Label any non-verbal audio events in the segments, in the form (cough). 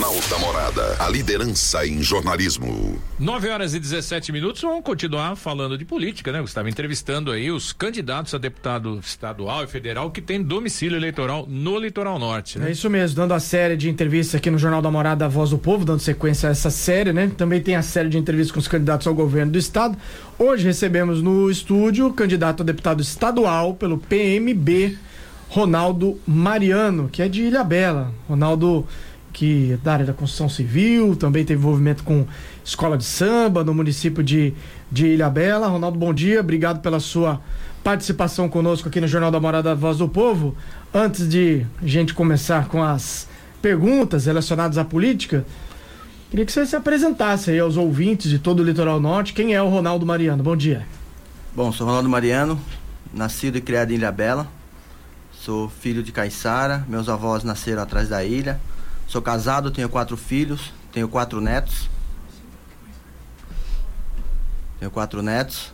Jornal da Morada. A liderança em jornalismo. 9 horas e 17 minutos. Vamos continuar falando de política, né? Estava entrevistando aí os candidatos a deputado estadual e federal que têm domicílio eleitoral no Litoral Norte. Né? É isso mesmo, dando a série de entrevistas aqui no Jornal da Morada, a Voz do Povo, dando sequência a essa série, né? Também tem a série de entrevistas com os candidatos ao governo do estado. Hoje recebemos no estúdio o candidato a deputado estadual pelo PMB, Ronaldo Mariano, que é de Ilha Bela. Ronaldo que da área da construção civil, também teve envolvimento com escola de samba no município de, de Ilhabela. Ronaldo, bom dia, obrigado pela sua participação conosco aqui no Jornal da Morada Voz do Povo. Antes de a gente começar com as perguntas relacionadas à política, queria que você se apresentasse aí aos ouvintes de todo o Litoral Norte. Quem é o Ronaldo Mariano? Bom dia. Bom, sou Ronaldo Mariano, nascido e criado em Ilhabela. Sou filho de Caiçara, meus avós nasceram atrás da ilha. Sou casado, tenho quatro filhos, tenho quatro netos. Tenho quatro netos.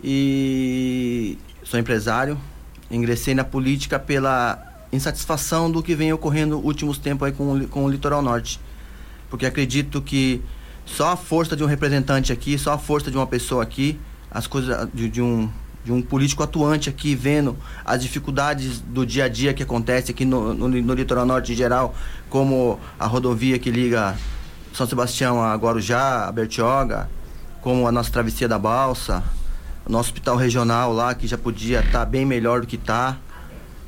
E sou empresário. Ingressei na política pela insatisfação do que vem ocorrendo últimos tempos aí com, com o litoral norte. Porque acredito que só a força de um representante aqui, só a força de uma pessoa aqui, as coisas de, de um de um político atuante aqui, vendo as dificuldades do dia a dia que acontece aqui no, no, no litoral norte em geral, como a rodovia que liga São Sebastião a Guarujá, a Bertioga, como a nossa travessia da Balsa, o nosso hospital regional lá, que já podia estar tá bem melhor do que está.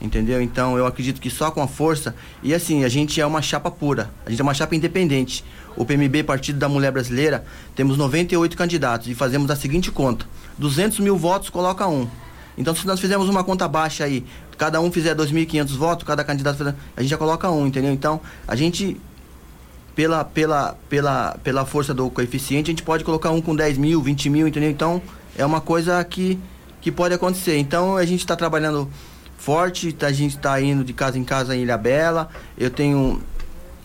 Entendeu? Então eu acredito que só com a força. E assim, a gente é uma chapa pura, a gente é uma chapa independente. O PMB, Partido da Mulher Brasileira, temos 98 candidatos e fazemos a seguinte conta: 200 mil votos coloca um. Então, se nós fizermos uma conta baixa aí, cada um fizer 2.500 votos, cada candidato fizer, a gente já coloca um, entendeu? Então, a gente, pela, pela, pela, pela força do coeficiente, a gente pode colocar um com 10 mil, 20 mil, entendeu? Então, é uma coisa que, que pode acontecer. Então, a gente está trabalhando forte, a gente está indo de casa em casa em Ilha Bela. Eu tenho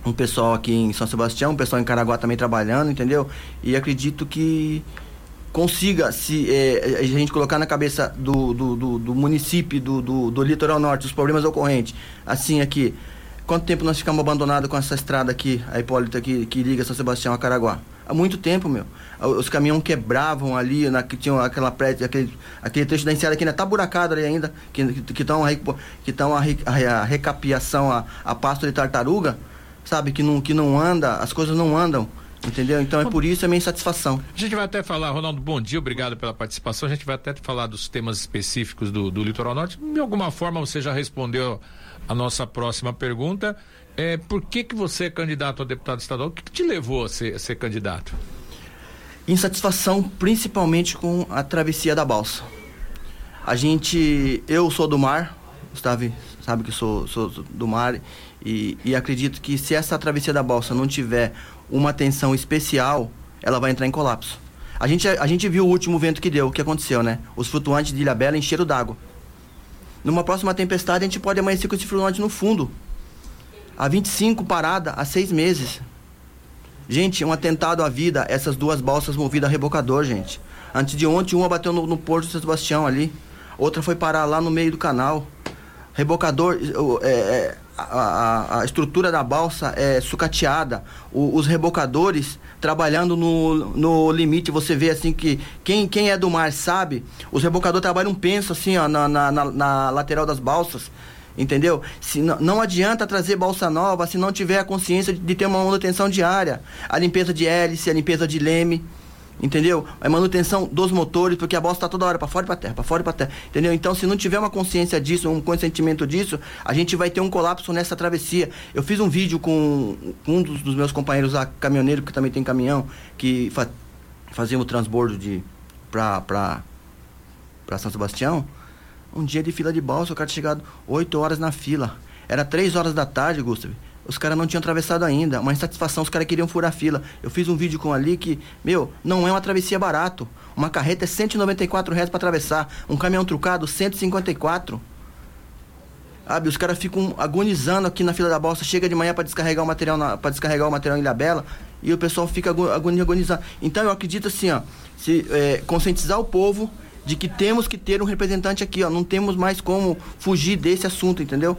um pessoal aqui em São Sebastião, um pessoal em Caraguá também trabalhando, entendeu? E acredito que consiga se é, a gente colocar na cabeça do, do, do, do município do, do, do, litoral norte os problemas ocorrentes assim aqui quanto tempo nós ficamos abandonados com essa estrada aqui a Hipólita que, que liga São Sebastião a Caraguá há muito tempo meu os caminhões quebravam ali na que tinham aquela prédio aquele aquele trecho da enseada que ainda tá buracado ali ainda que que estão que estão a, a, a, recapiação a, a pasto de tartaruga sabe que não que não anda as coisas não andam Entendeu? Então é por isso a minha insatisfação. A gente vai até falar, Ronaldo, bom dia, obrigado pela participação. A gente vai até falar dos temas específicos do, do Litoral Norte. De alguma forma você já respondeu a nossa próxima pergunta. É, por que, que você é candidato a deputado estadual? O que, que te levou a ser, a ser candidato? Insatisfação principalmente com a travessia da balsa. A gente. Eu sou do mar, Gustavo sabe que sou, sou do mar, e, e acredito que se essa travessia da balsa não tiver uma atenção especial, ela vai entrar em colapso. A gente, a gente viu o último vento que deu, o que aconteceu, né? Os flutuantes de Ilhabela encheram d'água. Numa próxima tempestade, a gente pode amanhecer com esse flutuante no fundo. A 25 parada há seis meses. Gente, um atentado à vida, essas duas balsas movidas a rebocador, gente. Antes de ontem, uma bateu no, no Porto de São Sebastião ali. Outra foi parar lá no meio do canal. Rebocador, é, é, a, a, estrutura da balsa é sucateada, o, os rebocadores trabalhando no, no limite, você vê assim que quem, quem é do mar sabe, os rebocadores trabalham penso assim ó, na, na, na, na lateral das balsas, entendeu? Se não, não adianta trazer balsa nova se não tiver a consciência de, de ter uma manutenção diária, a limpeza de hélice, a limpeza de leme, entendeu? A manutenção dos motores, porque a bosta está toda hora para fora e para terra, para fora e para terra, entendeu? Então, se não tiver uma consciência disso, um consentimento disso, a gente vai ter um colapso nessa travessia. Eu fiz um vídeo com um dos, dos meus companheiros lá, caminhoneiro, que também tem caminhão, que fa fazia o transbordo de para para São Sebastião. Um dia de fila de balsa, o cara tinha chegado 8 horas na fila. Era 3 horas da tarde, Gustavo os caras não tinham atravessado ainda. Uma insatisfação, os caras queriam furar fila. Eu fiz um vídeo com ali que, meu, não é uma travessia barato. Uma carreta é 194 reais para atravessar. Um caminhão trucado, 154. Sabe, os caras ficam agonizando aqui na fila da bolsa, chega de manhã para descarregar o material para descarregar o material em Ilhabela e o pessoal fica agonizando. Então eu acredito assim, ó, se é, conscientizar o povo de que temos que ter um representante aqui, ó, não temos mais como fugir desse assunto, entendeu?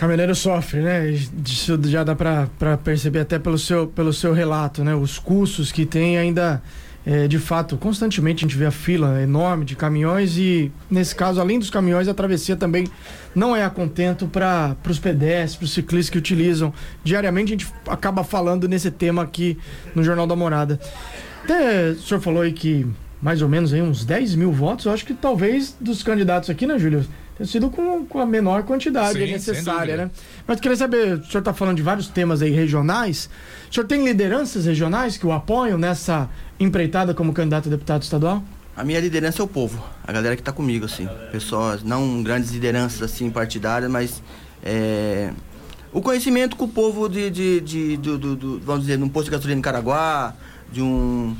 Caminhoneiro sofre, né? Isso já dá para perceber até pelo seu, pelo seu relato, né? Os custos que tem ainda, é, de fato, constantemente a gente vê a fila enorme de caminhões e, nesse caso, além dos caminhões, a travessia também não é a contento para os pedestres, para os ciclistas que utilizam. Diariamente a gente acaba falando nesse tema aqui no Jornal da Morada. Até o senhor falou aí que mais ou menos aí uns 10 mil votos, eu acho que talvez dos candidatos aqui, né, Júlio? Sido com, com a menor quantidade Sim, necessária, né? Mas queria saber, o senhor está falando de vários temas aí regionais. O senhor tem lideranças regionais que o apoiam nessa empreitada como candidato a deputado estadual? A minha liderança é o povo, a galera que está comigo, assim. Pessoas, não grandes lideranças, assim, partidárias, mas é, o conhecimento com o povo de, de, de, de, de, de vamos dizer, de um posto de gasolina em Caraguá, de um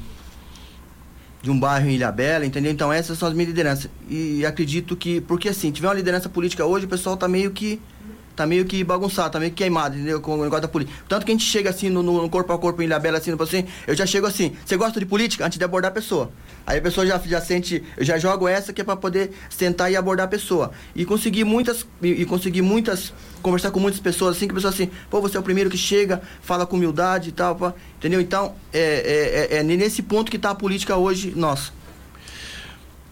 de um bairro em Ilhabela, entendeu? Então essas são as minhas lideranças. E acredito que, porque assim, tiver uma liderança política hoje, o pessoal tá meio que tá meio que bagunçado, tá meio que queimado, entendeu? Com o negócio da política. Tanto que a gente chega assim no, no corpo a corpo em Ilhabela, assim, assim, eu já chego assim, você gosta de política? Antes de abordar a pessoa. Aí a pessoa já, já sente, eu já jogo essa que é para poder sentar e abordar a pessoa. E conseguir muitas, e, e conseguir muitas, conversar com muitas pessoas assim, que a pessoa assim, pô, você é o primeiro que chega, fala com humildade e tal, entendeu? Então, é, é, é, é nesse ponto que tá a política hoje, nossa.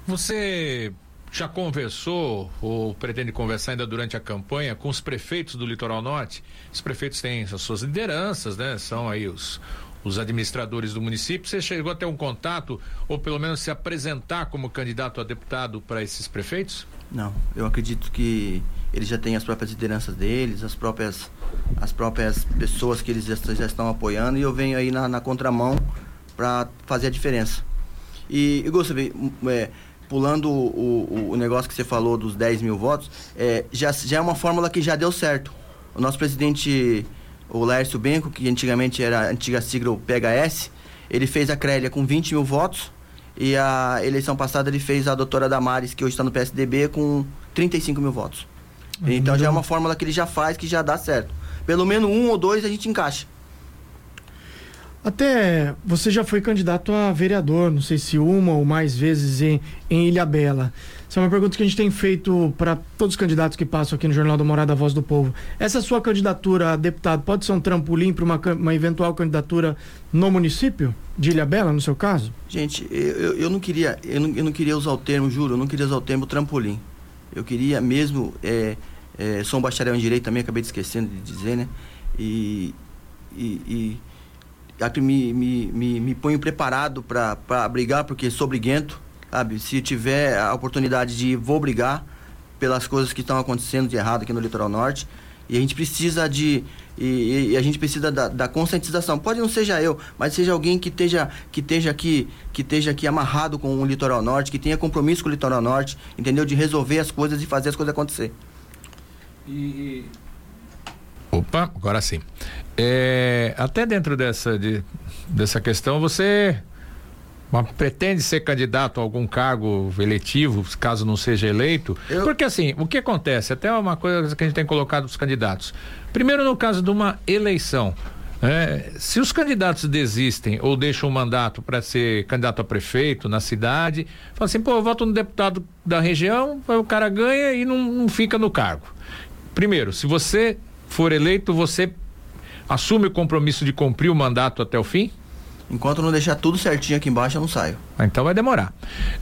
Você já conversou ou pretende conversar ainda durante a campanha com os prefeitos do Litoral Norte? Os prefeitos têm as suas lideranças, né? São aí os, os administradores do município. Você chegou a ter um contato ou pelo menos se apresentar como candidato a deputado para esses prefeitos? Não, eu acredito que eles já têm as próprias lideranças deles, as próprias as próprias pessoas que eles já, já estão apoiando e eu venho aí na, na contramão para fazer a diferença. E, e Gustavo, é, pulando o, o, o, negócio que você falou dos 10 mil votos, é, já, já é uma fórmula que já deu certo. O nosso presidente, o Lércio Benco, que antigamente era a antiga sigla PHS, ele fez a Crélia com 20 mil votos e a eleição passada ele fez a doutora Damares, que hoje está no PSDB, com 35 mil votos. Uhum. Então já é uma fórmula que ele já faz, que já dá certo. Pelo menos um ou dois a gente encaixa. Até você já foi candidato a vereador, não sei se uma ou mais vezes em, em Ilhabela. Essa é uma pergunta que a gente tem feito para todos os candidatos que passam aqui no Jornal da Morada Voz do Povo. Essa sua candidatura a deputado pode ser um trampolim para uma, uma eventual candidatura no município de Ilhabela, no seu caso? Gente, eu, eu não queria, eu não, eu não queria usar o termo, juro, eu não queria usar o termo trampolim. Eu queria mesmo, é, é, sou um bacharel em direito também, acabei de esquecendo de dizer, né? E, e, e me, me, me, me ponho preparado para brigar, porque sou briguento, sabe? Se tiver a oportunidade de ir, vou brigar pelas coisas que estão acontecendo de errado aqui no litoral norte. E a gente precisa de. E, e a gente precisa da, da, conscientização. Pode não seja eu, mas seja alguém que esteja, que esteja aqui, que esteja aqui amarrado com o litoral norte, que tenha compromisso com o litoral norte, entendeu? De resolver as coisas e fazer as coisas acontecer. E, Opa, agora sim. É, até dentro dessa, de, dessa questão, você pretende ser candidato a algum cargo eletivo, caso não seja eleito? Eu... Porque assim, o que acontece? Até uma coisa que a gente tem colocado os candidatos. Primeiro, no caso de uma eleição. É, se os candidatos desistem ou deixam o mandato para ser candidato a prefeito na cidade, fala assim, pô, eu voto no deputado da região, o cara ganha e não, não fica no cargo. Primeiro, se você for eleito, você assume o compromisso de cumprir o mandato até o fim? Enquanto não deixar tudo certinho aqui embaixo, eu não saio. Ah, então vai demorar.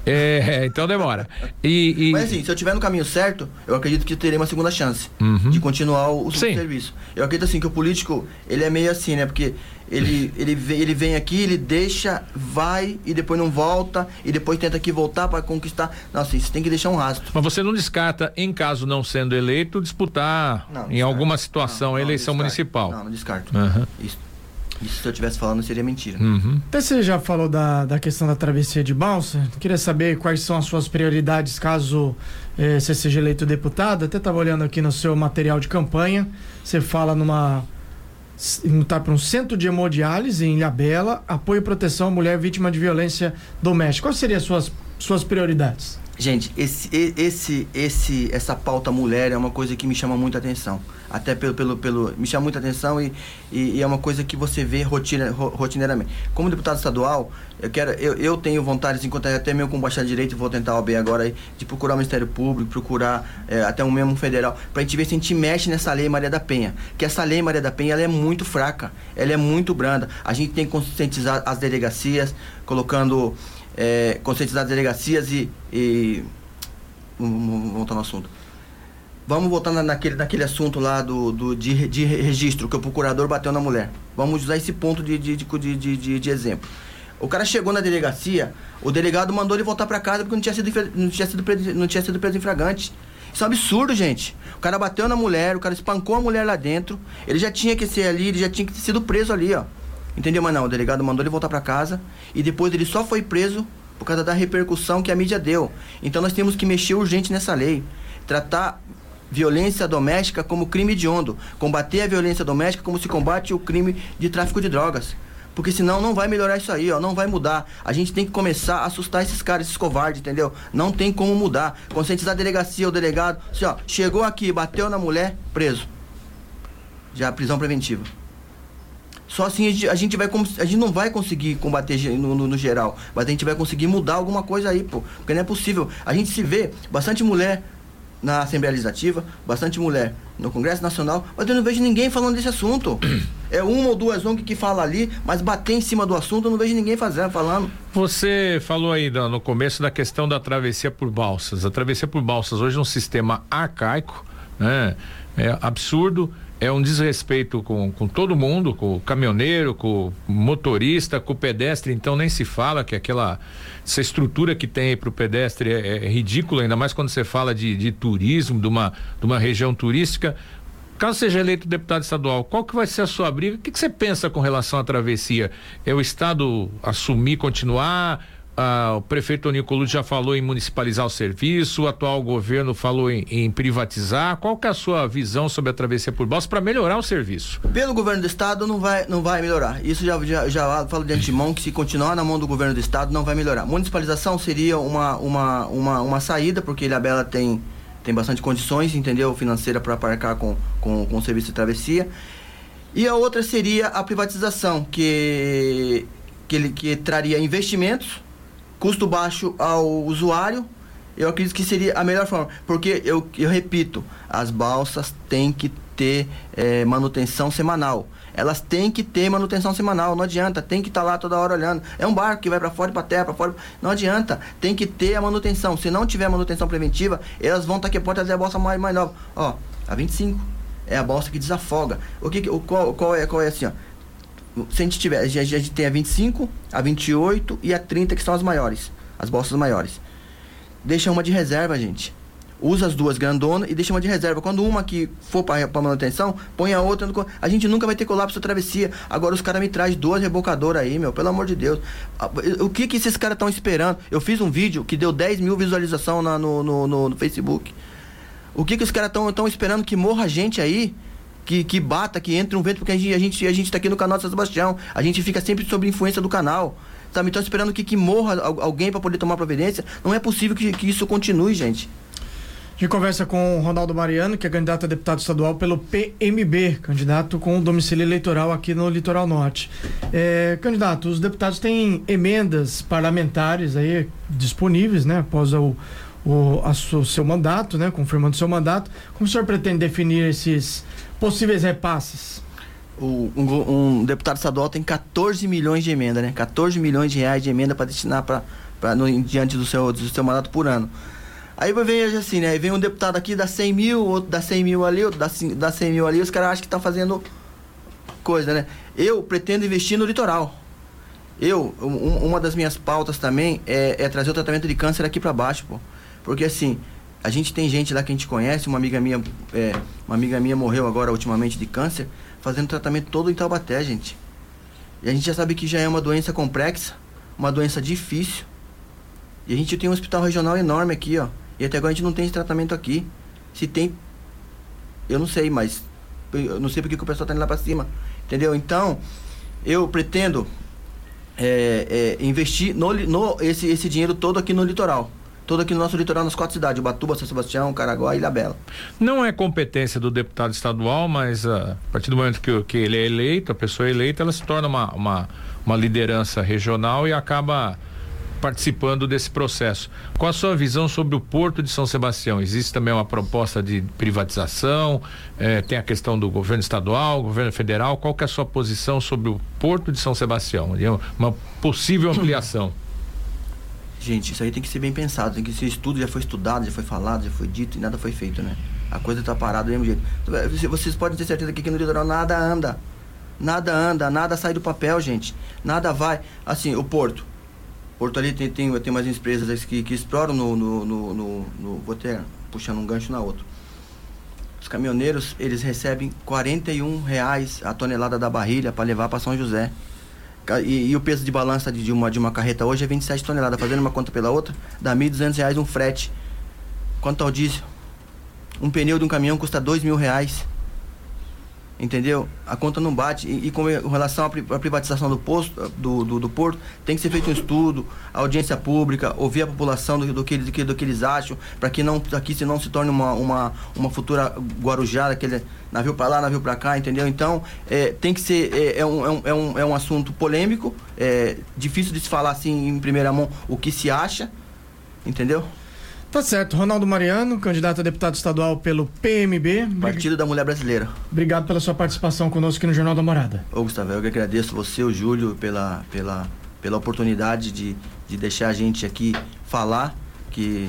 É, (laughs) então demora. E, e... Mas assim, se eu estiver no caminho certo, eu acredito que terei uma segunda chance uhum. de continuar o, o serviço. Eu acredito assim que o político, ele é meio assim, né? Porque ele, ele, vem, ele vem aqui, ele deixa, vai e depois não volta, e depois tenta aqui voltar para conquistar. Nossa, isso tem que deixar um rastro. Mas você não descarta, em caso não sendo eleito, disputar não, em alguma situação não, a eleição municipal? Não, não descarto. Uhum. Isso. Isso se eu estivesse falando seria mentira. Uhum. Até você já falou da, da questão da travessia de balsa. Queria saber quais são as suas prioridades caso eh, você seja eleito deputado. Até estava olhando aqui no seu material de campanha. Você fala numa tá para um centro de hemodiálise em Ilhabela, apoio e proteção à mulher vítima de violência doméstica. Quais seriam as suas, suas prioridades? Gente, esse, esse, esse, essa pauta mulher é uma coisa que me chama muita atenção. Até pelo, pelo, pelo me chama muita atenção e, e, e é uma coisa que você vê rotina, rotineiramente. Como deputado estadual, eu quero, eu, eu tenho vontade, enquanto até mesmo com baixar direito, vou tentar OB agora aí, de procurar o Ministério Público, procurar é, até um mesmo federal, pra gente ver se a gente mexe nessa lei Maria da Penha. Que essa lei Maria da Penha ela é muito fraca, ela é muito branda. A gente tem que conscientizar as delegacias, colocando é, conscientizar as delegacias e, e vamos, voltar no assunto. Vamos voltar naquele, naquele assunto lá do, do, de, de registro, que o procurador bateu na mulher. Vamos usar esse ponto de, de, de, de, de exemplo. O cara chegou na delegacia, o delegado mandou ele voltar para casa porque não tinha sido, não tinha sido, não tinha sido preso em fragante. Isso é um absurdo, gente. O cara bateu na mulher, o cara espancou a mulher lá dentro. Ele já tinha que ser ali, ele já tinha que ter sido preso ali, ó. Entendeu? Mas não, o delegado mandou ele voltar para casa e depois ele só foi preso por causa da repercussão que a mídia deu. Então nós temos que mexer urgente nessa lei. Tratar violência doméstica como crime hediondo. Combater a violência doméstica como se combate o crime de tráfico de drogas. Porque senão não vai melhorar isso aí, ó, não vai mudar. A gente tem que começar a assustar esses caras, esses covardes, entendeu? Não tem como mudar. Conscientizar a delegacia, o delegado, assim, ó, chegou aqui, bateu na mulher, preso. Já prisão preventiva. Só assim a gente, a gente, vai a gente não vai conseguir combater no, no, no, geral, mas a gente vai conseguir mudar alguma coisa aí, pô. Porque não é possível. A gente se vê bastante mulher na Assembleia Legislativa, bastante mulher no Congresso Nacional, mas eu não vejo ninguém falando desse assunto. (coughs) É uma ou duas ONG que fala ali, mas bater em cima do assunto eu não vejo ninguém fazendo, falando. Você falou aí no começo da questão da travessia por balsas. A travessia por balsas hoje é um sistema arcaico, né? É absurdo é um desrespeito com, com todo mundo, com o caminhoneiro, com o motorista, com o pedestre, então nem se fala que aquela essa estrutura que tem para o pedestre é, é ridícula, ainda mais quando você fala de, de turismo, de uma, de uma região turística. Caso seja eleito deputado estadual, qual que vai ser a sua briga? O que, que você pensa com relação à travessia? É o Estado assumir, continuar? Ah, o prefeito Nicoludi já falou em municipalizar o serviço, o atual governo falou em, em privatizar. Qual que é a sua visão sobre a travessia por balsa para melhorar o serviço? Pelo governo do estado não vai, não vai melhorar. Isso já, já, já falo de antemão que se continuar na mão do governo do estado não vai melhorar. Municipalização seria uma, uma, uma, uma saída, porque Ilhabela tem, tem bastante condições, entendeu? Financeira para aparcar com, com, com o serviço de travessia. E a outra seria a privatização, que, que, ele, que traria investimentos custo baixo ao usuário, eu acredito que seria a melhor forma. Porque, eu, eu repito, as balsas têm que ter é, manutenção semanal. Elas têm que ter manutenção semanal, não adianta, tem que estar tá lá toda hora olhando. É um barco que vai para fora e para terra, para fora, não adianta, tem que ter a manutenção. Se não tiver manutenção preventiva, elas vão estar aqui pode trazer a bolsa mais, mais nova. Ó, a 25 é a bolsa que desafoga. O que, o qual, qual é, qual é assim, ó? Se a gente tiver, a gente, tem a 25, a 28 e a 30 que são as maiores, as bolsas maiores. Deixa uma de reserva, gente. Usa as duas grandonas e deixa uma de reserva. Quando uma que for para manutenção, põe a outra. A gente nunca vai ter colapso travessia. Agora os caras me trazem duas rebocadoras aí, meu. Pelo amor de Deus. O que que esses caras estão esperando? Eu fiz um vídeo que deu 10 mil visualizações no, no, no, no Facebook. O que que os caras estão esperando que morra gente aí? Que, que bata, que entre um vento, porque a gente, a gente, a gente tá aqui no canal de São Sebastião. A gente fica sempre sob influência do canal. Sabe? Então esperando que, que morra alguém para poder tomar providência. Não é possível que, que isso continue, gente. A gente conversa com o Ronaldo Mariano, que é candidato a deputado estadual pelo PMB, candidato com domicílio eleitoral aqui no Litoral Norte. É, candidato, os deputados têm emendas parlamentares aí disponíveis, né, após o, o, seu mandato, né, confirmando seu mandato. Como o senhor pretende definir esses possíveis repasses? O, um, um, deputado estadual tem 14 milhões de emenda, né? 14 milhões de reais de emenda para destinar para diante do seu, do seu mandato por ano. Aí vem assim, né? Vem um deputado aqui, dá 100 mil, outro dá 100 mil ali, outro dá, dá 100 mil ali, os caras acham que estão tá fazendo coisa, né? Eu pretendo investir no litoral. Eu, um, uma das minhas pautas também é, é trazer o tratamento de câncer aqui para baixo, pô. Porque assim, a gente tem gente lá que a gente conhece, uma amiga minha, é, uma amiga minha morreu agora ultimamente de câncer, fazendo tratamento todo em Taubaté, gente. E a gente já sabe que já é uma doença complexa, uma doença difícil. E a gente tem um hospital regional enorme aqui, ó. E até agora a gente não tem esse tratamento aqui. Se tem, eu não sei, mas eu não sei porque que o pessoal tá indo lá para cima, entendeu? Então, eu pretendo é, é, investir no, no esse, esse dinheiro todo aqui no litoral todo aqui no nosso litoral, nas quatro cidades, Ubatuba, São Sebastião, Caraguá e Ilhabela. Não é competência do deputado estadual, mas uh, a partir do momento que, que ele é eleito, a pessoa é eleita, ela se torna uma, uma, uma liderança regional e acaba participando desse processo. Qual a sua visão sobre o Porto de São Sebastião? Existe também uma proposta de privatização? Eh, tem a questão do governo estadual, governo federal. Qual que é a sua posição sobre o Porto de São Sebastião? Uma possível ampliação? (clears throat) Gente, isso aí tem que ser bem pensado, tem que ser estudo, já foi estudado, já foi falado, já foi dito e nada foi feito, né? A coisa está parada do mesmo jeito. Vocês podem ter certeza que aqui no litoral nada anda. Nada anda, nada sai do papel, gente. Nada vai. Assim, o Porto. Porto ali tem, tem, tem umas empresas que, que exploram no, no, no, no, no Vou até puxando um gancho na outra. Os caminhoneiros, eles recebem 41 reais a tonelada da barrilha para levar para São José. E, e, o peso de balança de, de, uma, de uma carreta hoje é 27 toneladas. Fazendo uma conta pela outra, dá R$ 1.200 um frete. Quanto ao diesel? Um pneu de um caminhão custa R$ mil reais. Entendeu? A conta não bate. E, e com relação à privatização do posto, do, do, do, porto, tem que ser feito um estudo, audiência pública, ouvir a população do, do, que, do, que, do que eles acham, para que não aqui se não se torne uma, uma, uma futura Guarujá, aquele navio para lá, navio para cá, entendeu? Então, é, tem que ser. É, é, um, é, um, é um assunto polêmico, é difícil de se falar assim em primeira mão o que se acha, entendeu? Tá certo. Ronaldo Mariano, candidato a deputado estadual pelo PMB. Partido da Mulher Brasileira. Obrigado pela sua participação conosco aqui no Jornal da Morada. Ô, Gustavo, eu que agradeço você, o Júlio, pela, pela, pela oportunidade de, de deixar a gente aqui falar, que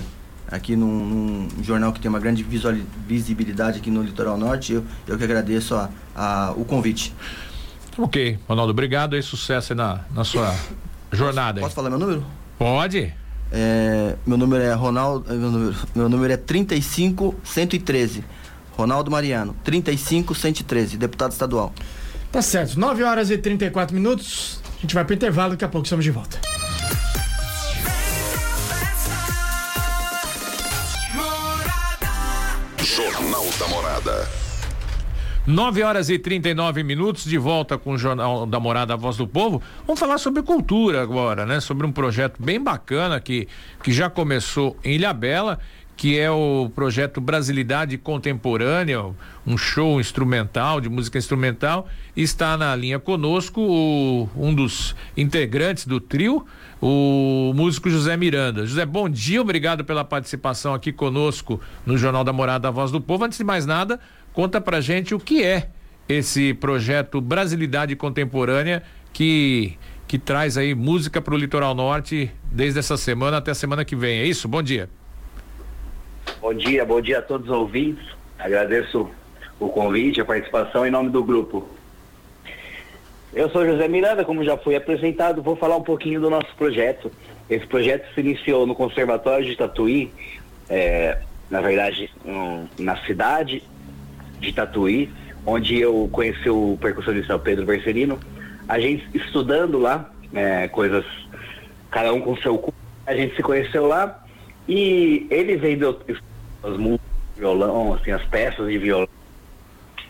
aqui num, num jornal que tem uma grande visual, visibilidade aqui no Litoral Norte. Eu, eu que agradeço a, a, o convite. Ok, Ronaldo, obrigado e sucesso na, na sua jornada. Posso, posso falar meu número? Pode. É, meu número é Ronaldo, meu número, meu número é 35113. Ronaldo Mariano, 35113, deputado estadual. Tá certo, 9 horas e 34 minutos. A gente vai pro intervalo, daqui a pouco estamos de volta. Jornal da Morada. 9 horas e 39 minutos, de volta com o Jornal da Morada a Voz do Povo. Vamos falar sobre cultura agora, né? Sobre um projeto bem bacana que, que já começou em Ilhabela, que é o projeto Brasilidade Contemporânea, um show instrumental, de música instrumental. Está na linha conosco o, um dos integrantes do trio, o músico José Miranda. José, bom dia, obrigado pela participação aqui conosco no Jornal da Morada a Voz do Povo. Antes de mais nada, Conta pra gente o que é esse projeto Brasilidade Contemporânea que que traz aí música para o litoral norte desde essa semana até a semana que vem. É isso? Bom dia. Bom dia, bom dia a todos os ouvintes. Agradeço o convite, a participação em nome do grupo. Eu sou José Miranda, como já foi apresentado, vou falar um pouquinho do nosso projeto. Esse projeto se iniciou no Conservatório de Tatuí, é, na verdade, um, na cidade de Tatuí, onde eu conheci o percussionista Pedro Bercerino. A gente estudando lá, é, coisas, cada um com seu cu, a gente se conheceu lá e ele vendo as músicas de violão, assim, as peças de violão.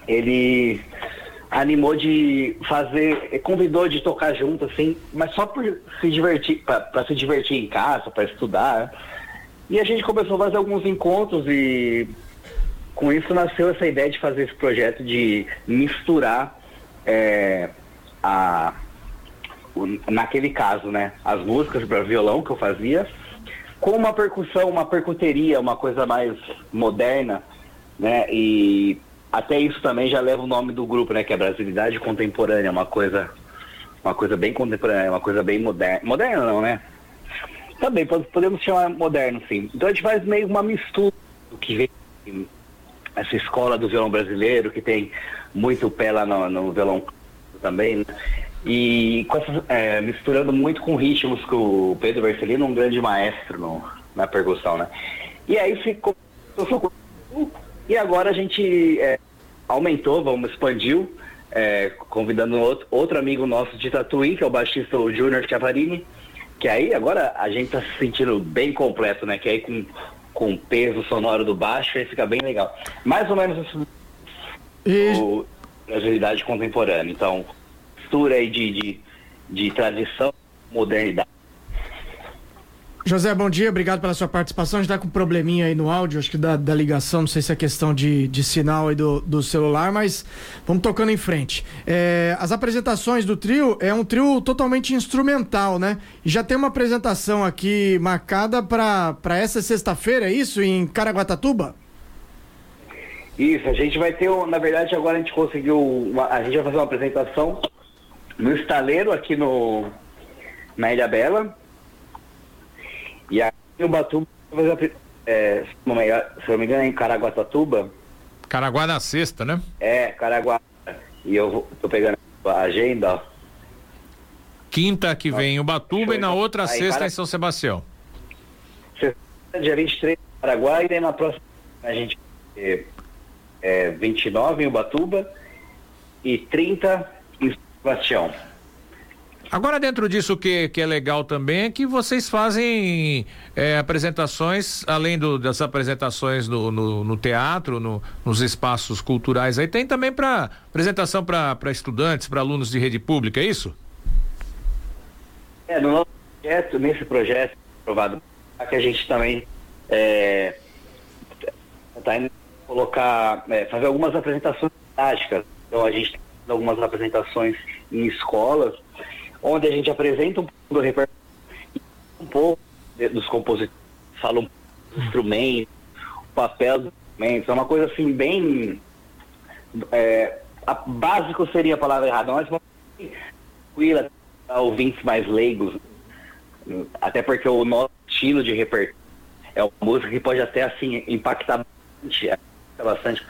Ele animou de fazer, convidou de tocar junto, assim, mas só por se divertir, para se divertir em casa, para estudar. E a gente começou a fazer alguns encontros e com isso nasceu essa ideia de fazer esse projeto de misturar é, a naquele caso, né, as músicas para violão que eu fazia com uma percussão, uma percuteria, uma coisa mais moderna, né? E até isso também já leva o nome do grupo, né, que é Brasilidade Contemporânea, uma coisa uma coisa bem contemporânea, uma coisa bem moderna. Moderna não, né? Também podemos chamar moderno, sim. Então a gente faz meio uma mistura do que vem essa escola do violão brasileiro, que tem muito pé lá no, no violão também, né? E é, misturando muito com ritmos que o Pedro Vercelino um grande maestro no, na percussão, né? E aí ficou. E agora a gente é, aumentou, vamos, expandiu, é, convidando outro, outro amigo nosso de Tatuí, que é o baixista Júnior Chiavarini, que aí agora a gente tá se sentindo bem completo, né? Que aí com com o peso sonoro do baixo, aí fica bem legal. Mais ou menos isso e... agilidade contemporânea. Então, mistura aí de, de, de tradição modernidade. José, bom dia, obrigado pela sua participação. A gente tá com um probleminha aí no áudio, acho que da, da ligação, não sei se é questão de, de sinal aí do, do celular, mas vamos tocando em frente. É, as apresentações do trio é um trio totalmente instrumental, né? E já tem uma apresentação aqui marcada para essa sexta-feira, é isso? Em Caraguatatuba? Isso, a gente vai ter, na verdade, agora a gente conseguiu, uma, a gente vai fazer uma apresentação no estaleiro aqui no, na Ilha Bela e aqui em Ubatuba, é, se não me engano, é em Caraguatatuba. Caraguá na sexta, né? É, Caraguá. E eu vou, tô pegando a agenda, ó. Quinta que vem em Ubatuba e na outra Aí, sexta em São Sebastião. Dia 23 em Caraguá e daí na próxima a gente é, é, 29 em Ubatuba e 30 em São Sebastião. Agora, dentro disso, o que, que é legal também é que vocês fazem é, apresentações, além do, das apresentações no, no, no teatro, no, nos espaços culturais, aí tem também para apresentação para estudantes, para alunos de rede pública, é isso? É, no nosso projeto, nesse projeto aprovado, que a gente também é, tá indo colocar, é, fazer algumas apresentações práticas. Então a gente tem algumas apresentações em escolas onde a gente apresenta um pouco do repertório, um pouco dos compositores, fala um pouco dos instrumentos, o papel dos instrumentos, é uma coisa assim bem. É, a, básico seria a palavra errada, mas uma tranquila, ouvintes mais leigos, até porque o nosso estilo de repertório é uma música que pode até assim impactar bastante, bastante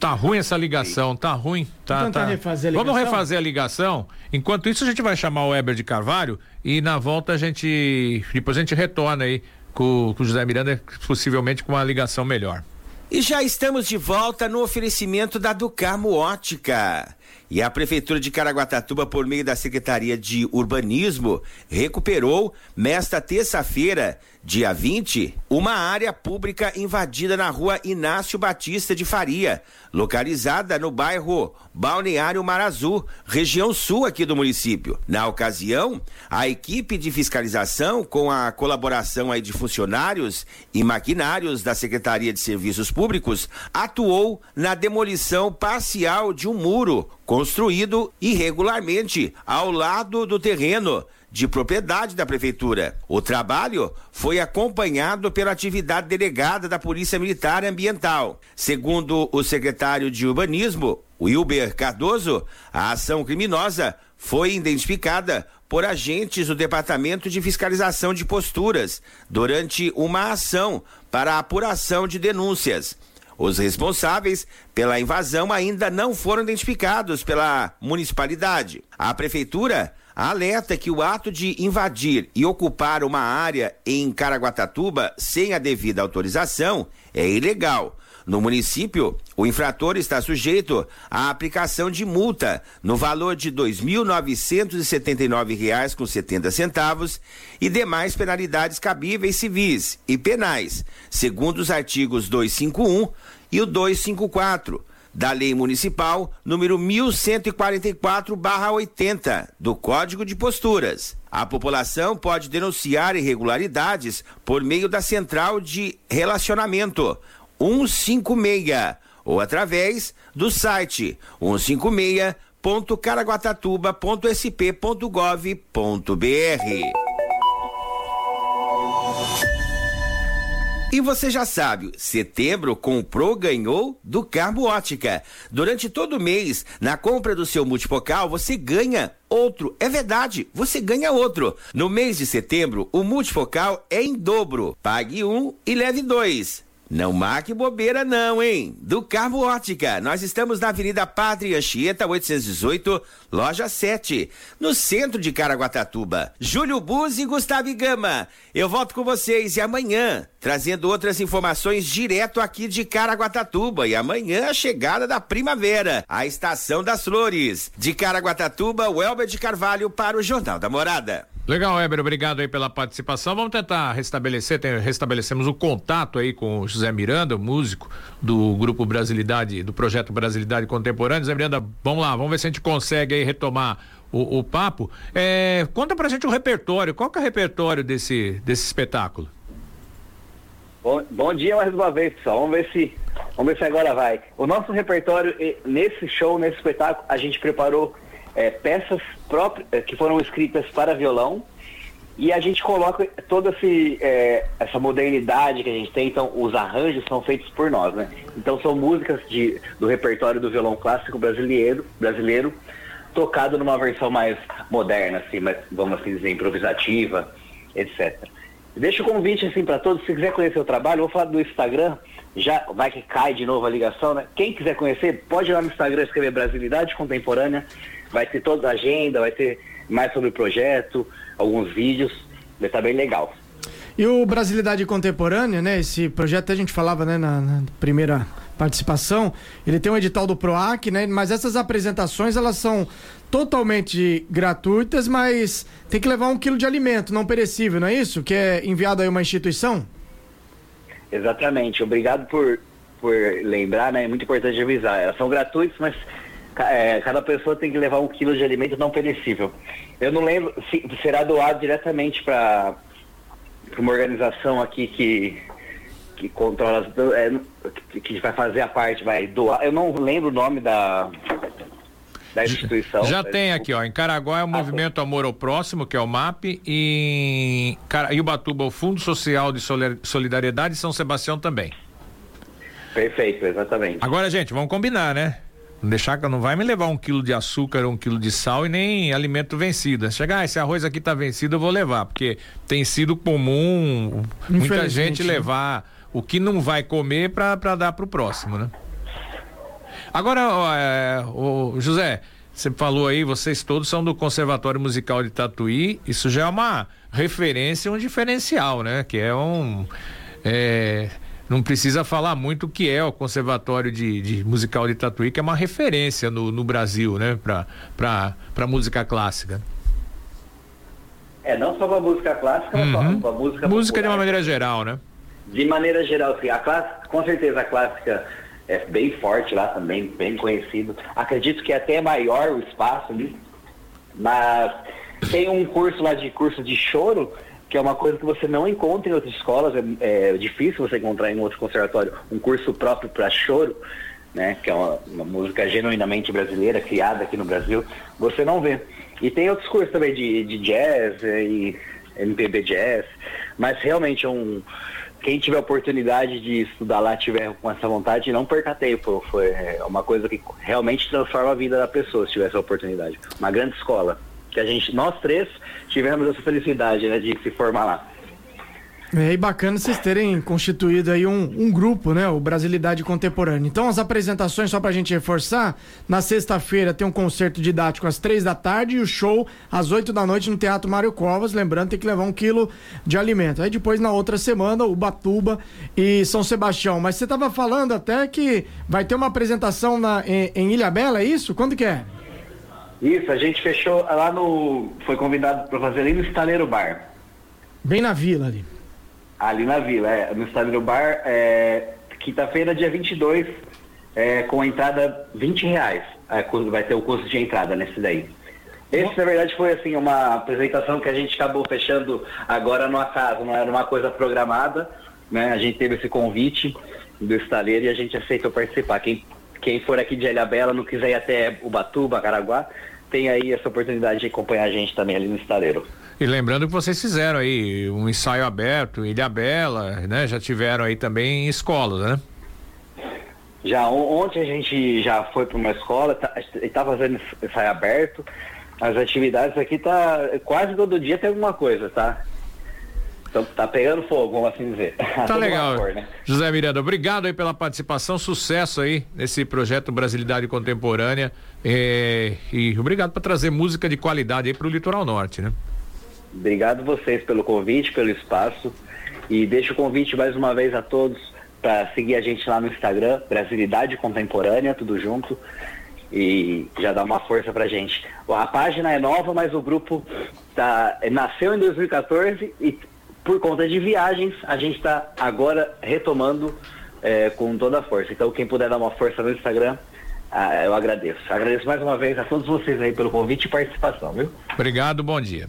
Tá ruim essa ligação, tá ruim. Tá, tá. Refazer Vamos refazer a ligação. Enquanto isso, a gente vai chamar o Weber de Carvalho e na volta a gente. Depois a gente retorna aí com, com o José Miranda, possivelmente com uma ligação melhor. E já estamos de volta no oferecimento da Ducarmo Ótica. E a Prefeitura de Caraguatatuba, por meio da Secretaria de Urbanismo, recuperou, nesta terça-feira, dia 20, uma área pública invadida na rua Inácio Batista de Faria, localizada no bairro Balneário Mar Azul, região sul aqui do município. Na ocasião, a equipe de fiscalização, com a colaboração aí de funcionários e maquinários da Secretaria de Serviços Públicos, atuou na demolição parcial de um muro construído irregularmente ao lado do terreno de propriedade da prefeitura. O trabalho foi acompanhado pela atividade delegada da Polícia Militar Ambiental. Segundo o secretário de Urbanismo, Wilber Cardoso, a ação criminosa foi identificada por agentes do Departamento de Fiscalização de Posturas durante uma ação para apuração de denúncias. Os responsáveis pela invasão ainda não foram identificados pela municipalidade. A prefeitura alerta que o ato de invadir e ocupar uma área em Caraguatatuba sem a devida autorização é ilegal. No município, o infrator está sujeito à aplicação de multa no valor de R$ 2.979,70 e demais penalidades cabíveis civis e penais, segundo os artigos 251 e o 254 da Lei Municipal número 1144/80 do Código de Posturas. A população pode denunciar irregularidades por meio da Central de Relacionamento 156 ou através do site 156.caraguatatuba.sp.gov.br. E você já sabe, setembro comprou, ganhou do Carbo Ótica. Durante todo o mês, na compra do seu multifocal, você ganha outro. É verdade, você ganha outro. No mês de setembro, o multifocal é em dobro. Pague um e leve dois. Não marque bobeira não, hein? Do Carbo Ótica, nós estamos na Avenida Padre Anchieta, 818, loja 7, no centro de Caraguatatuba. Júlio Buzzi e Gustavo Gama, eu volto com vocês e amanhã, trazendo outras informações direto aqui de Caraguatatuba e amanhã a chegada da primavera, a estação das flores. De Caraguatatuba, Welber de Carvalho para o Jornal da Morada. Legal, Éber, obrigado aí pela participação. Vamos tentar restabelecer, tem, restabelecemos o contato aí com o José Miranda, músico do Grupo Brasilidade, do projeto Brasilidade Contemporânea. José Miranda, vamos lá, vamos ver se a gente consegue aí retomar o, o papo. É, conta pra gente o repertório. Qual que é o repertório desse, desse espetáculo? Bom, bom dia mais uma vez, pessoal. Vamos ver se vamos ver se agora vai. O nosso repertório nesse show, nesse espetáculo, a gente preparou é, peças próprias é, que foram escritas para violão e a gente coloca toda esse, é, essa modernidade que a gente tem. Então, os arranjos são feitos por nós, né? Então, são músicas de, do repertório do violão clássico brasileiro, brasileiro tocado numa versão mais moderna, assim, mais, vamos assim dizer, improvisativa, etc. Deixa o convite assim para todos, se quiser conhecer o trabalho, vou falar do Instagram, já vai que cai de novo a ligação, né? Quem quiser conhecer, pode ir lá no Instagram escrever Brasilidade Contemporânea, vai ter toda a agenda, vai ter mais sobre o projeto, alguns vídeos, vai estar bem legal. E o Brasilidade Contemporânea, né? Esse projeto a gente falava, né, na, na, primeira participação, ele tem um edital do PROAC, né? Mas essas apresentações, elas são totalmente gratuitas, mas tem que levar um quilo de alimento não perecível, não é isso? Que é enviado aí uma instituição? Exatamente. Obrigado por, por lembrar, né? É muito importante avisar. Elas são gratuitas, mas é, cada pessoa tem que levar um quilo de alimento não perecível. Eu não lembro se será doado diretamente para uma organização aqui que que controla é, que vai fazer a parte vai doar. Eu não lembro o nome da da instituição. Já tem aqui, ó. Em Caraguá é o ah, Movimento Amor ao Próximo, que é o MAP, e em Ubatuba o Fundo Social de Solidariedade e São Sebastião também. Perfeito, exatamente. Agora, gente, vamos combinar, né? Não deixar que não vai me levar um quilo de açúcar, um quilo de sal e nem alimento vencido. Chegar, ah, esse arroz aqui tá vencido, eu vou levar, porque tem sido comum muita gente né? levar o que não vai comer para dar pro próximo, né? Agora, é, o José, você falou aí, vocês todos são do Conservatório Musical de Tatuí, isso já é uma referência, um diferencial, né? Que é um. É, não precisa falar muito o que é o Conservatório de, de Musical de Tatuí, que é uma referência no, no Brasil, né? Para música clássica. É, não só para música clássica, uhum. mas para música Música popular. de uma maneira geral, né? De maneira geral, sim. A clássica, com certeza a clássica é bem forte lá também, bem conhecido. Acredito que é até maior o espaço ali, mas tem um curso lá de curso de choro, que é uma coisa que você não encontra em outras escolas, é, é difícil você encontrar em outro conservatório, um curso próprio para choro, né, que é uma, uma, música genuinamente brasileira, criada aqui no Brasil, você não vê. E tem outros cursos também de, de jazz e MPB jazz, mas realmente é um quem tiver oportunidade de estudar lá, tiver com essa vontade, não perca tempo. Foi é, uma coisa que realmente transforma a vida da pessoa, se tiver essa oportunidade. Uma grande escola. Que a gente, nós três, tivemos essa felicidade né, de se formar lá. É, e bacana vocês terem constituído aí um, um grupo, né? O Brasilidade Contemporânea. Então, as apresentações, só pra gente reforçar, na sexta-feira tem um concerto didático às três da tarde e o show às oito da noite no Teatro Mário Covas. Lembrando, tem que levar um quilo de alimento. Aí depois, na outra semana, o Batuba e São Sebastião. Mas você tava falando até que vai ter uma apresentação na, em, em Ilha Bela, é isso? Quando que é? Isso, a gente fechou lá no. Foi convidado para fazer ali no Estaleiro Bar. Bem na vila ali. Ali na vila, é, no do bar, é, quinta-feira, dia 22, é, com a entrada 20 reais. É, vai ter o custo de entrada nesse daí. Esse, na verdade, foi assim, uma apresentação que a gente acabou fechando agora no acaso, não era uma coisa programada, né? A gente teve esse convite do estaleiro e a gente aceitou participar. Quem, quem for aqui de Ilhabela, não quiser ir até Ubatuba, Caraguá, tem aí essa oportunidade de acompanhar a gente também ali no estaleiro. E lembrando que vocês fizeram aí um ensaio aberto, Ilha Bela, né? Já tiveram aí também escolas, né? Já ontem a gente já foi para uma escola, tá, tá fazendo ensaio aberto. As atividades aqui tá quase todo dia tem alguma coisa, tá? Então tá pegando fogo, vamos assim dizer. (laughs) Tá legal. Cor, né? José Miranda, obrigado aí pela participação, sucesso aí nesse projeto Brasilidade Contemporânea eh, e obrigado por trazer música de qualidade aí para o Litoral Norte, né? Obrigado vocês pelo convite, pelo espaço. E deixo o convite mais uma vez a todos para seguir a gente lá no Instagram, Brasilidade Contemporânea, tudo junto. E já dá uma força pra gente. A página é nova, mas o grupo tá, nasceu em 2014 e por conta de viagens a gente está agora retomando é, com toda a força. Então quem puder dar uma força no Instagram, Ah, eu agradeço. Agradeço mais uma vez a todos vocês aí pelo convite e participação, viu? Obrigado, bom dia.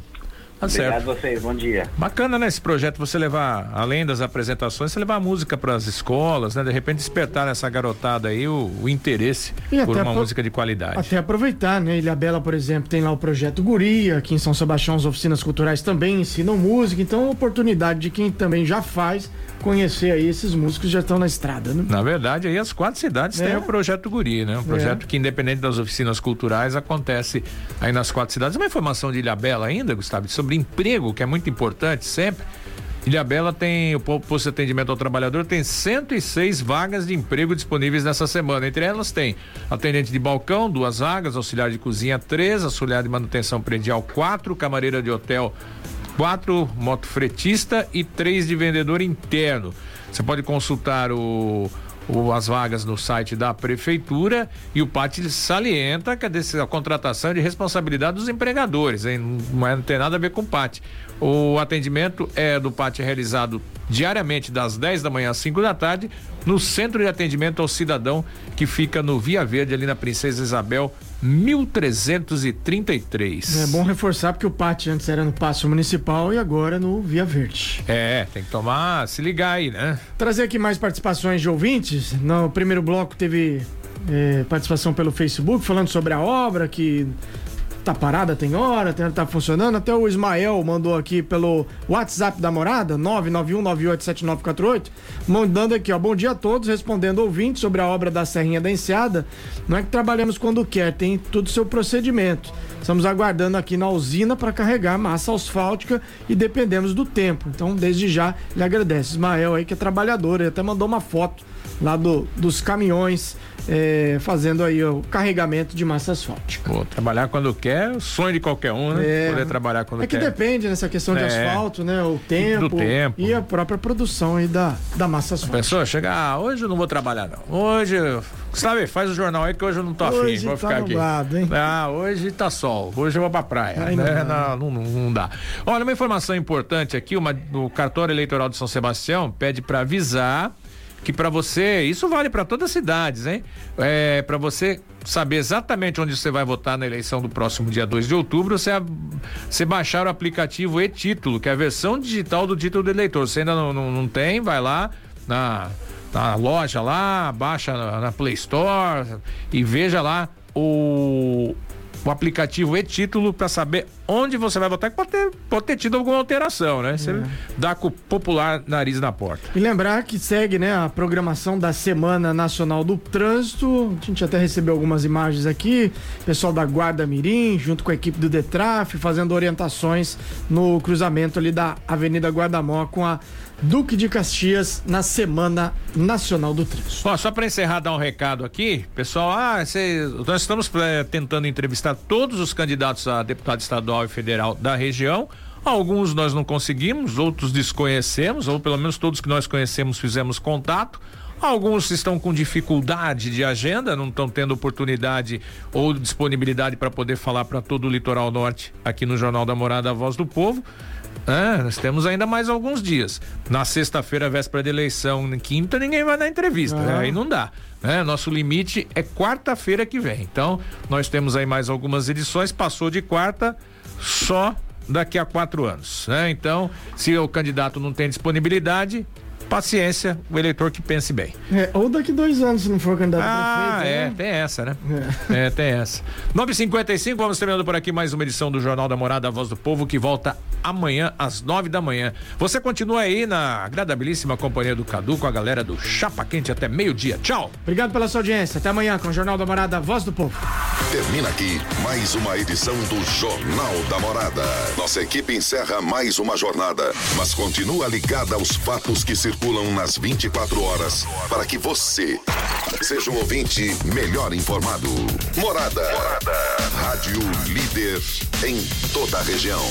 Tá Obrigado certo. a vocês, bom dia. Bacana, né, esse projeto, você levar, além das apresentações, você levar a música para as escolas, né? De repente despertar nessa garotada aí o, o interesse e por uma música de qualidade. Até aproveitar, né? Ilha Bela, por exemplo, tem lá o projeto Guria, aqui em São Sebastião as oficinas culturais também ensinam música, então é oportunidade de quem também já faz conhecer aí esses músicos que já estão na estrada, né? Na verdade, aí as quatro cidades é. têm o projeto Guri, né? Um projeto é. que, independente das oficinas culturais, acontece aí nas quatro cidades. Uma informação de Ilha Bela ainda, Gustavo, sobre emprego, que é muito importante sempre. Ilha Bela tem, o posto de atendimento ao trabalhador tem 106 vagas de emprego disponíveis nessa semana. Entre elas tem atendente de balcão, duas vagas, auxiliar de cozinha, três, auxiliar de manutenção predial, quatro, camareira de hotel, quatro motofretista e três de vendedor interno. Você pode consultar o, as vagas no site da prefeitura e o PAT salienta que a, contratação é de responsabilidade dos empregadores, hein? Não, é, não tem nada a ver com o PAT. O atendimento é do PAT realizado diariamente das 10 da manhã às 5 da tarde no Centro de Atendimento ao Cidadão que fica no Via Verde ali na Princesa Isabel 1333. É bom reforçar porque o pátio antes era no Passo Municipal e agora no Via Verde. É, tem que tomar, se ligar aí, né? Trazer aqui mais participações de ouvintes. No primeiro bloco teve é, participação pelo Facebook falando sobre a obra que tá parada, tem hora, tem, tá funcionando. Até o Ismael mandou aqui pelo WhatsApp da morada, 991987948, mandando aqui, ó, bom dia a todos, respondendo ouvinte sobre a obra da Serrinha da Enseada. Não é que trabalhamos quando quer, tem tudo seu procedimento. Estamos aguardando aqui na usina para carregar massa asfáltica e dependemos do tempo. Então, desde já, ele agradece. Ismael aí que é trabalhador, ele até mandou uma foto lá do, dos caminhões é, fazendo aí o carregamento de massa asfáltica. Pô, trabalhar quando quer, sonho de qualquer um, né? É, Poder trabalhar quando quer. É que depende nessa questão de é. asfalto, né? O tempo, Do tempo e a própria produção aí da, da massa asfáltica. A pessoa chega, ah, hoje eu não vou trabalhar não. Hoje, sabe, faz o jornal aí que hoje eu não tô hoje afim, vou tá ficar nublado, aqui. Hein? Ah, hoje tá sol, hoje eu vou pra praia. Ai, né? não, não, não, não, dá. Olha, uma informação importante aqui, uma, o cartório eleitoral de São Sebastião pede para avisar que para você, isso vale para todas as cidades, hein? É, para você saber exatamente onde você vai votar na eleição do próximo dia 2 de outubro, você, você baixar o aplicativo e-título, que é a versão digital do título do eleitor. Você ainda não, não, não tem, vai lá na, na loja lá, baixa na, na Play Store e veja lá o, o aplicativo e título para saber onde você vai votar, que pode ter, pode ter tido alguma alteração, né? Você é. dá com o popular nariz na porta. E lembrar que segue, né, a programação da Semana Nacional do Trânsito. A gente até recebeu algumas imagens aqui, pessoal da Guarda Mirim, junto com a equipe do Detraf, fazendo orientações no cruzamento ali da Avenida Guardamó com a Duque de Caxias na Semana Nacional do Trânsito. Ó, só para encerrar, dar um recado aqui, pessoal. Ah, cê, nós estamos é, tentando entrevistar todos os candidatos a deputado estadual e federal da região. Alguns nós não conseguimos, outros desconhecemos, ou pelo menos todos que nós conhecemos fizemos contato. Alguns estão com dificuldade de agenda, não estão tendo oportunidade ou disponibilidade para poder falar para todo o litoral norte aqui no Jornal da Morada a Voz do Povo. É, nós temos ainda mais alguns dias. Na sexta-feira, véspera de eleição, quinta, ninguém vai dar entrevista, né? Aí não dá. Né? Nosso limite é quarta-feira que vem. Então, nós temos aí mais algumas edições. Passou de quarta, só daqui a quatro anos. Né? Então, se o candidato não tem disponibilidade, paciência, o eleitor que pense bem. É, ou daqui dois anos, se não for candidato ah, prefeito. é, né? tem essa, né? É. é, tem essa. 9h55, vamos terminando por aqui mais uma edição do Jornal da Morada, a Voz do Povo, que volta amanhã às nove da manhã. Você continua aí na agradabilíssima companhia do Cadu com a galera do Chapa Quente até meio-dia. Tchau. Obrigado pela sua audiência. Até amanhã com o Jornal da Morada, a Voz do Povo. Termina aqui mais uma edição do Jornal da Morada. Nossa equipe encerra mais uma jornada, mas continua ligada aos fatos que circulam circulam nas 24 horas para que você seja um ouvinte melhor informado. Morada. Morada. Rádio líder em toda a região.